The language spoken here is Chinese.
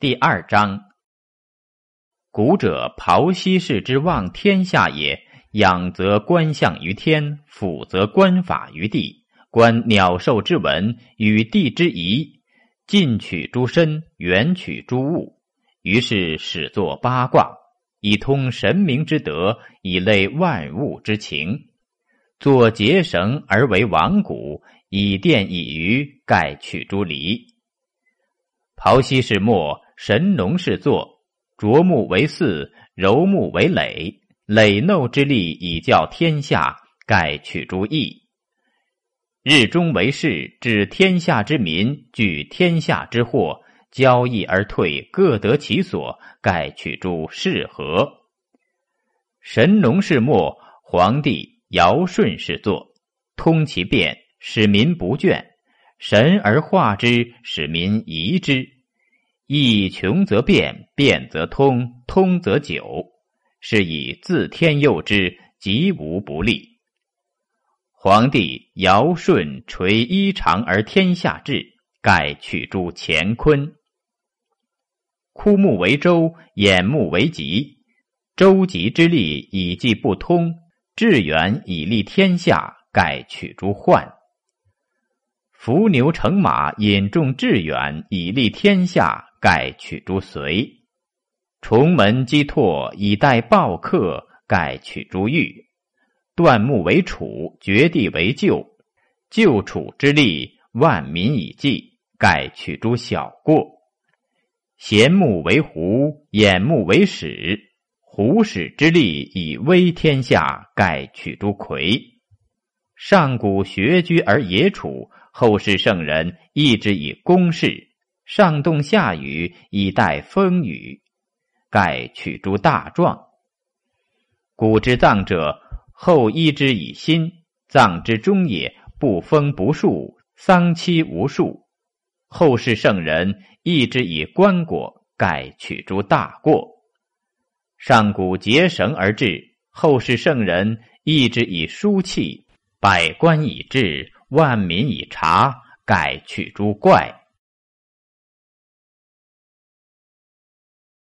第二章。古者庖西氏之望天下也，仰则观象于天，俯则观法于地，观鸟兽之文与地之宜，近取诸身，远取诸物，于是始作八卦，以通神明之德，以类万物之情。作结绳而为王谷，以电以鱼，盖取诸离。庖西氏末，神农氏作。琢木为四，柔木为耒。耒耨之力，以教天下，盖取诸义。日中为市，治天下之民，举天下之祸，交易而退，各得其所，盖取诸是和。神农氏末，皇帝尧舜氏作，通其变，使民不倦；神而化之，使民疑之。义穷则变，变则通，通则久，是以自天佑之，吉无不利。皇帝尧舜垂衣长而天下治，盖取诸乾坤。枯木为舟，偃木为吉。周吉之利，以济不通；致远以利天下，盖取诸患。伏牛乘马，引众致远，以利天下。盖取诸随，重门击拓以待暴客；盖取诸欲，断木为楚，绝地为救。救楚之力，万民以济；盖取诸小过。贤木为胡，眼木为始。胡始之力，以威天下；盖取诸魁。上古学居而野处，后世圣人一之以公事。上动下雨以待风雨，盖取诸大状。古之葬者，后依之以心。葬之中也，不封不树，丧期无数。后世圣人义之以棺椁，盖取诸大过。上古结绳而治，后世圣人义之以书契。百官以治，万民以察，盖取诸怪。